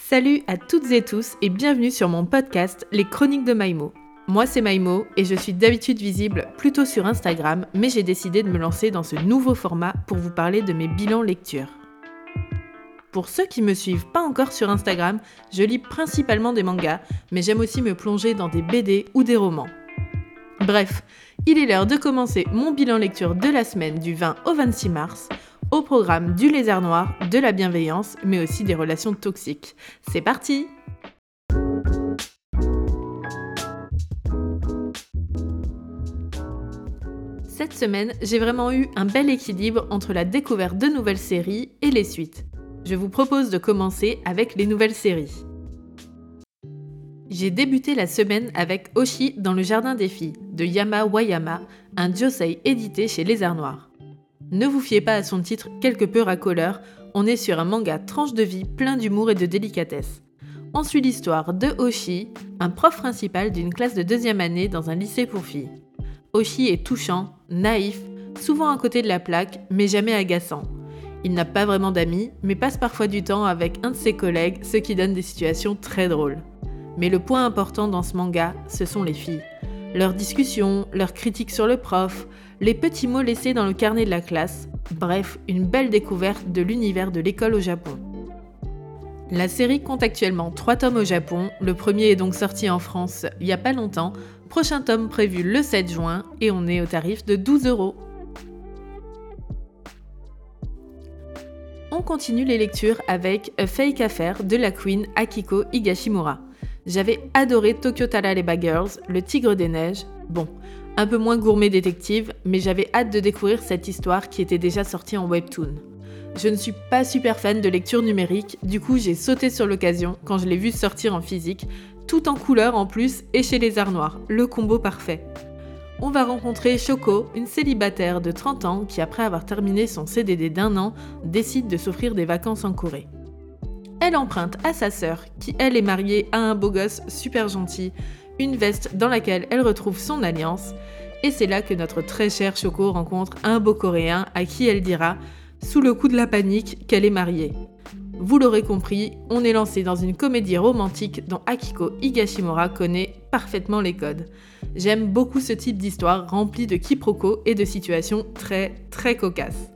Salut à toutes et tous et bienvenue sur mon podcast Les Chroniques de Maïmo. Moi c'est Maïmo et je suis d'habitude visible plutôt sur Instagram, mais j'ai décidé de me lancer dans ce nouveau format pour vous parler de mes bilans lecture. Pour ceux qui me suivent pas encore sur Instagram, je lis principalement des mangas, mais j'aime aussi me plonger dans des BD ou des romans. Bref, il est l'heure de commencer mon bilan lecture de la semaine du 20 au 26 mars au programme du lézard noir, de la bienveillance, mais aussi des relations toxiques. C'est parti Cette semaine, j'ai vraiment eu un bel équilibre entre la découverte de nouvelles séries et les suites. Je vous propose de commencer avec les nouvelles séries. J'ai débuté la semaine avec Oshi dans le jardin des filles de Yama Wayama, un josei édité chez Lézard Noir. Ne vous fiez pas à son titre quelque peu racoleur, on est sur un manga tranche de vie plein d'humour et de délicatesse. On suit l'histoire de Oshi, un prof principal d'une classe de deuxième année dans un lycée pour filles. Oshi est touchant, naïf, souvent à côté de la plaque, mais jamais agaçant. Il n'a pas vraiment d'amis, mais passe parfois du temps avec un de ses collègues, ce qui donne des situations très drôles. Mais le point important dans ce manga, ce sont les filles. Leurs discussions, leurs critiques sur le prof, les petits mots laissés dans le carnet de la classe, bref, une belle découverte de l'univers de l'école au Japon. La série compte actuellement 3 tomes au Japon, le premier est donc sorti en France il n'y a pas longtemps, prochain tome prévu le 7 juin et on est au tarif de 12 euros. On continue les lectures avec A Fake Affair de la queen Akiko Higashimura. J'avais adoré Tokyo Tarareba Girls, Le Tigre des Neiges. Bon, un peu moins gourmet détective, mais j'avais hâte de découvrir cette histoire qui était déjà sortie en webtoon. Je ne suis pas super fan de lecture numérique, du coup j'ai sauté sur l'occasion quand je l'ai vu sortir en physique, tout en couleur en plus et chez les arts noirs, le combo parfait. On va rencontrer Choco, une célibataire de 30 ans qui après avoir terminé son CDD d'un an, décide de s'offrir des vacances en Corée. Elle emprunte à sa sœur, qui elle est mariée à un beau gosse super gentil, une veste dans laquelle elle retrouve son alliance, et c'est là que notre très cher Choco rencontre un beau Coréen à qui elle dira, sous le coup de la panique, qu'elle est mariée. Vous l'aurez compris, on est lancé dans une comédie romantique dont Akiko Higashimura connaît parfaitement les codes. J'aime beaucoup ce type d'histoire remplie de quiproquos et de situations très très cocasses.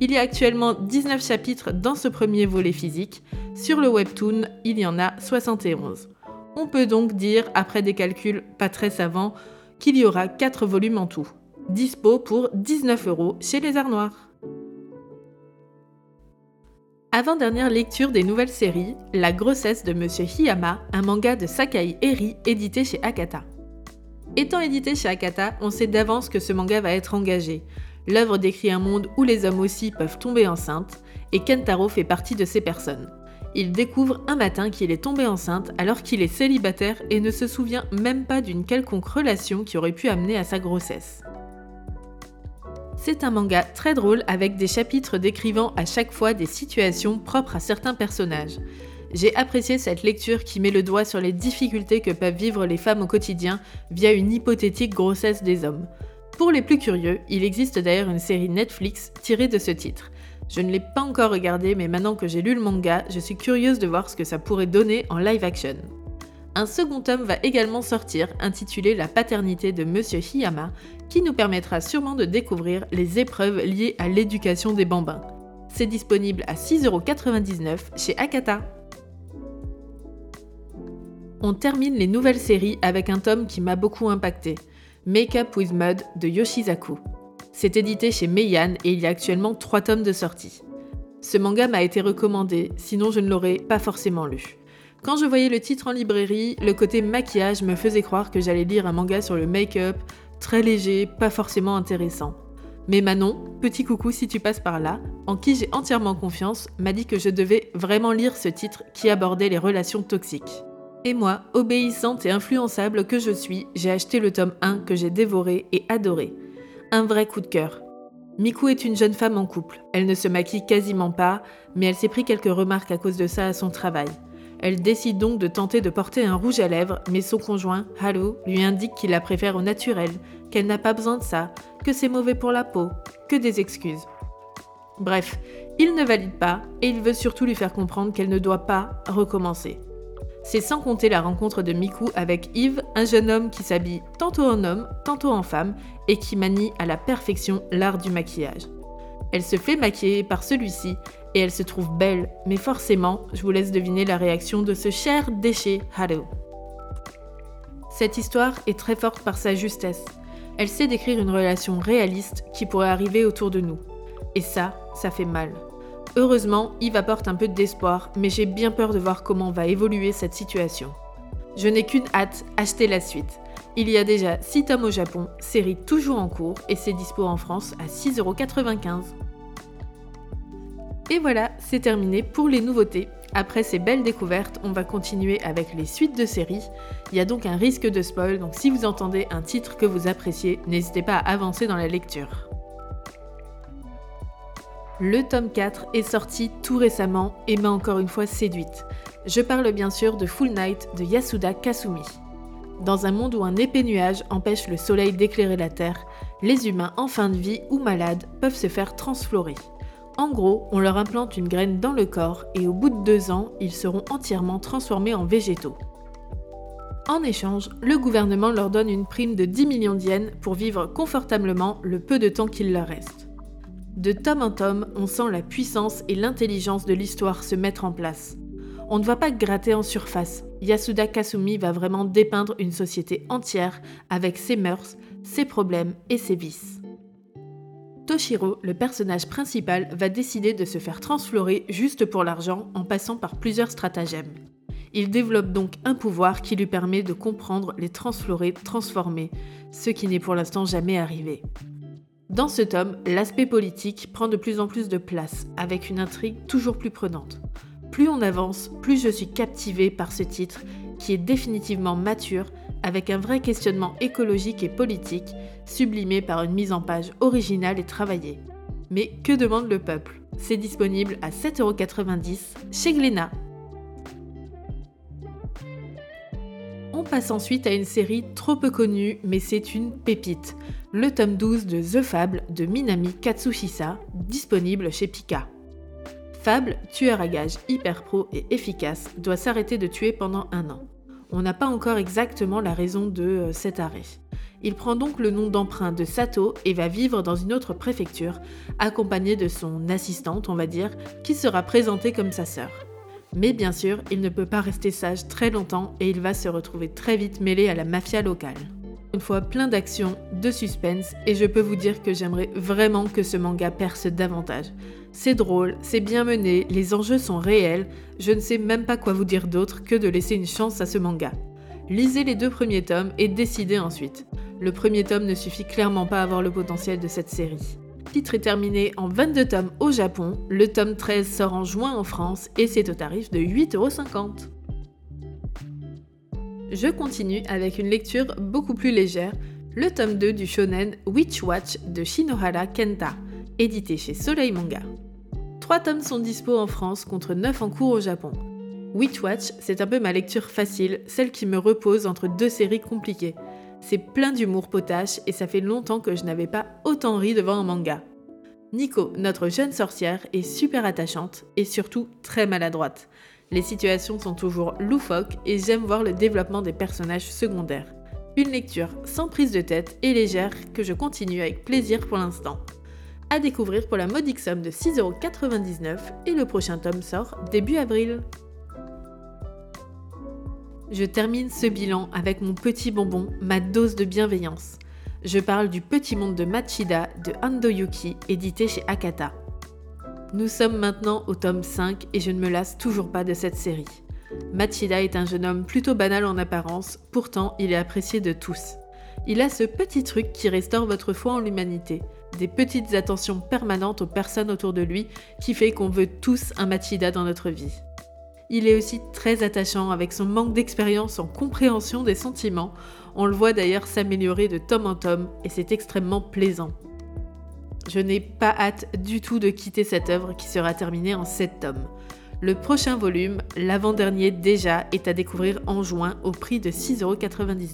Il y a actuellement 19 chapitres dans ce premier volet physique. Sur le webtoon, il y en a 71. On peut donc dire, après des calculs pas très savants, qu'il y aura 4 volumes en tout. Dispo pour 19 euros chez les Arts Noirs. Avant-dernière lecture des nouvelles séries, La grossesse de Monsieur Hiyama, un manga de Sakai Eri édité chez Akata. Étant édité chez Akata, on sait d'avance que ce manga va être engagé. L'œuvre décrit un monde où les hommes aussi peuvent tomber enceintes, et Kentaro fait partie de ces personnes il découvre un matin qu'il est tombé enceinte alors qu'il est célibataire et ne se souvient même pas d'une quelconque relation qui aurait pu amener à sa grossesse. C'est un manga très drôle avec des chapitres décrivant à chaque fois des situations propres à certains personnages. J'ai apprécié cette lecture qui met le doigt sur les difficultés que peuvent vivre les femmes au quotidien via une hypothétique grossesse des hommes. Pour les plus curieux, il existe d'ailleurs une série Netflix tirée de ce titre. Je ne l'ai pas encore regardé, mais maintenant que j'ai lu le manga, je suis curieuse de voir ce que ça pourrait donner en live action. Un second tome va également sortir, intitulé La paternité de Monsieur Hiyama, qui nous permettra sûrement de découvrir les épreuves liées à l'éducation des bambins. C'est disponible à 6,99€ chez Akata. On termine les nouvelles séries avec un tome qui m'a beaucoup impacté, Make Up with Mud de Yoshizaku. C'est édité chez Meian et il y a actuellement 3 tomes de sortie. Ce manga m'a été recommandé, sinon je ne l'aurais pas forcément lu. Quand je voyais le titre en librairie, le côté maquillage me faisait croire que j'allais lire un manga sur le make-up, très léger, pas forcément intéressant. Mais Manon, petit coucou si tu passes par là, en qui j'ai entièrement confiance, m'a dit que je devais vraiment lire ce titre qui abordait les relations toxiques. Et moi, obéissante et influençable que je suis, j'ai acheté le tome 1 que j'ai dévoré et adoré un vrai coup de cœur. Miku est une jeune femme en couple. Elle ne se maquille quasiment pas, mais elle s'est pris quelques remarques à cause de ça à son travail. Elle décide donc de tenter de porter un rouge à lèvres, mais son conjoint, Halo, lui indique qu'il la préfère au naturel, qu'elle n'a pas besoin de ça, que c'est mauvais pour la peau, que des excuses. Bref, il ne valide pas et il veut surtout lui faire comprendre qu'elle ne doit pas recommencer. C'est sans compter la rencontre de Miku avec Yves, un jeune homme qui s'habille tantôt en homme, tantôt en femme et qui manie à la perfection l'art du maquillage. Elle se fait maquiller par celui-ci et elle se trouve belle, mais forcément, je vous laisse deviner la réaction de ce cher déchet Haru. Cette histoire est très forte par sa justesse. Elle sait décrire une relation réaliste qui pourrait arriver autour de nous. Et ça, ça fait mal. Heureusement, Yves apporte un peu d'espoir, mais j'ai bien peur de voir comment va évoluer cette situation. Je n'ai qu'une hâte, acheter la suite. Il y a déjà 6 tomes au Japon, série toujours en cours, et c'est dispo en France à 6,95€. Et voilà, c'est terminé pour les nouveautés. Après ces belles découvertes, on va continuer avec les suites de séries. Il y a donc un risque de spoil, donc si vous entendez un titre que vous appréciez, n'hésitez pas à avancer dans la lecture. Le tome 4 est sorti tout récemment et m'a encore une fois séduite. Je parle bien sûr de Full Night de Yasuda Kasumi. Dans un monde où un épais nuage empêche le soleil d'éclairer la Terre, les humains en fin de vie ou malades peuvent se faire transflorer. En gros, on leur implante une graine dans le corps et au bout de deux ans, ils seront entièrement transformés en végétaux. En échange, le gouvernement leur donne une prime de 10 millions d'yens pour vivre confortablement le peu de temps qu'il leur reste. De tome en tome, on sent la puissance et l'intelligence de l'histoire se mettre en place. On ne va pas gratter en surface. Yasuda Kasumi va vraiment dépeindre une société entière avec ses mœurs, ses problèmes et ses vices. Toshiro, le personnage principal, va décider de se faire transflorer juste pour l'argent en passant par plusieurs stratagèmes. Il développe donc un pouvoir qui lui permet de comprendre les transflorés transformés, ce qui n'est pour l'instant jamais arrivé. Dans ce tome, l'aspect politique prend de plus en plus de place, avec une intrigue toujours plus prenante. Plus on avance, plus je suis captivée par ce titre, qui est définitivement mature, avec un vrai questionnement écologique et politique, sublimé par une mise en page originale et travaillée. Mais que demande le peuple? C'est disponible à 7,90€ chez Glénat. On passe ensuite à une série trop peu connue, mais c'est une pépite le tome 12 de The Fable de Minami Katsushisa, disponible chez Pika. Fable, tueur à gages hyper pro et efficace, doit s'arrêter de tuer pendant un an. On n'a pas encore exactement la raison de euh, cet arrêt. Il prend donc le nom d'emprunt de Sato et va vivre dans une autre préfecture, accompagné de son assistante, on va dire, qui sera présentée comme sa sœur. Mais bien sûr, il ne peut pas rester sage très longtemps et il va se retrouver très vite mêlé à la mafia locale une fois plein d'action, de suspense, et je peux vous dire que j'aimerais vraiment que ce manga perce davantage. C'est drôle, c'est bien mené, les enjeux sont réels, je ne sais même pas quoi vous dire d'autre que de laisser une chance à ce manga. Lisez les deux premiers tomes et décidez ensuite. Le premier tome ne suffit clairement pas à avoir le potentiel de cette série. Le titre est terminé en 22 tomes au Japon, le tome 13 sort en juin en France et c'est au tarif de 8,50€. Je continue avec une lecture beaucoup plus légère, le tome 2 du shonen Witch Watch de Shinohara Kenta, édité chez Soleil Manga. Trois tomes sont dispo en France contre 9 en cours au Japon. Witch Watch, c'est un peu ma lecture facile, celle qui me repose entre deux séries compliquées. C'est plein d'humour potache et ça fait longtemps que je n'avais pas autant ri devant un manga. Nico, notre jeune sorcière, est super attachante et surtout très maladroite. Les situations sont toujours loufoques et j'aime voir le développement des personnages secondaires. Une lecture sans prise de tête et légère que je continue avec plaisir pour l'instant. À découvrir pour la modique somme de 6,99€ et le prochain tome sort début avril. Je termine ce bilan avec mon petit bonbon, ma dose de bienveillance. Je parle du Petit Monde de Machida de Ando Yuki, édité chez Akata. Nous sommes maintenant au tome 5 et je ne me lasse toujours pas de cette série. Machida est un jeune homme plutôt banal en apparence, pourtant il est apprécié de tous. Il a ce petit truc qui restaure votre foi en l'humanité, des petites attentions permanentes aux personnes autour de lui qui fait qu'on veut tous un Machida dans notre vie. Il est aussi très attachant avec son manque d'expérience en compréhension des sentiments. On le voit d'ailleurs s'améliorer de tome en tome et c'est extrêmement plaisant. Je n'ai pas hâte du tout de quitter cette œuvre qui sera terminée en 7 tomes. Le prochain volume, l'avant-dernier déjà, est à découvrir en juin au prix de 6,99€.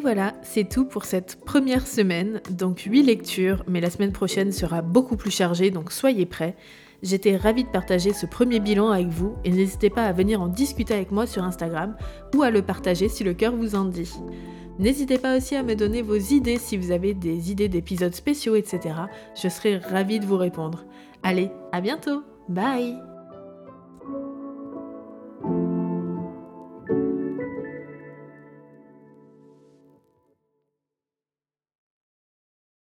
Et voilà, c'est tout pour cette première semaine. Donc 8 lectures, mais la semaine prochaine sera beaucoup plus chargée, donc soyez prêts. J'étais ravie de partager ce premier bilan avec vous et n'hésitez pas à venir en discuter avec moi sur Instagram ou à le partager si le cœur vous en dit. N'hésitez pas aussi à me donner vos idées si vous avez des idées d'épisodes spéciaux, etc. Je serai ravie de vous répondre. Allez, à bientôt Bye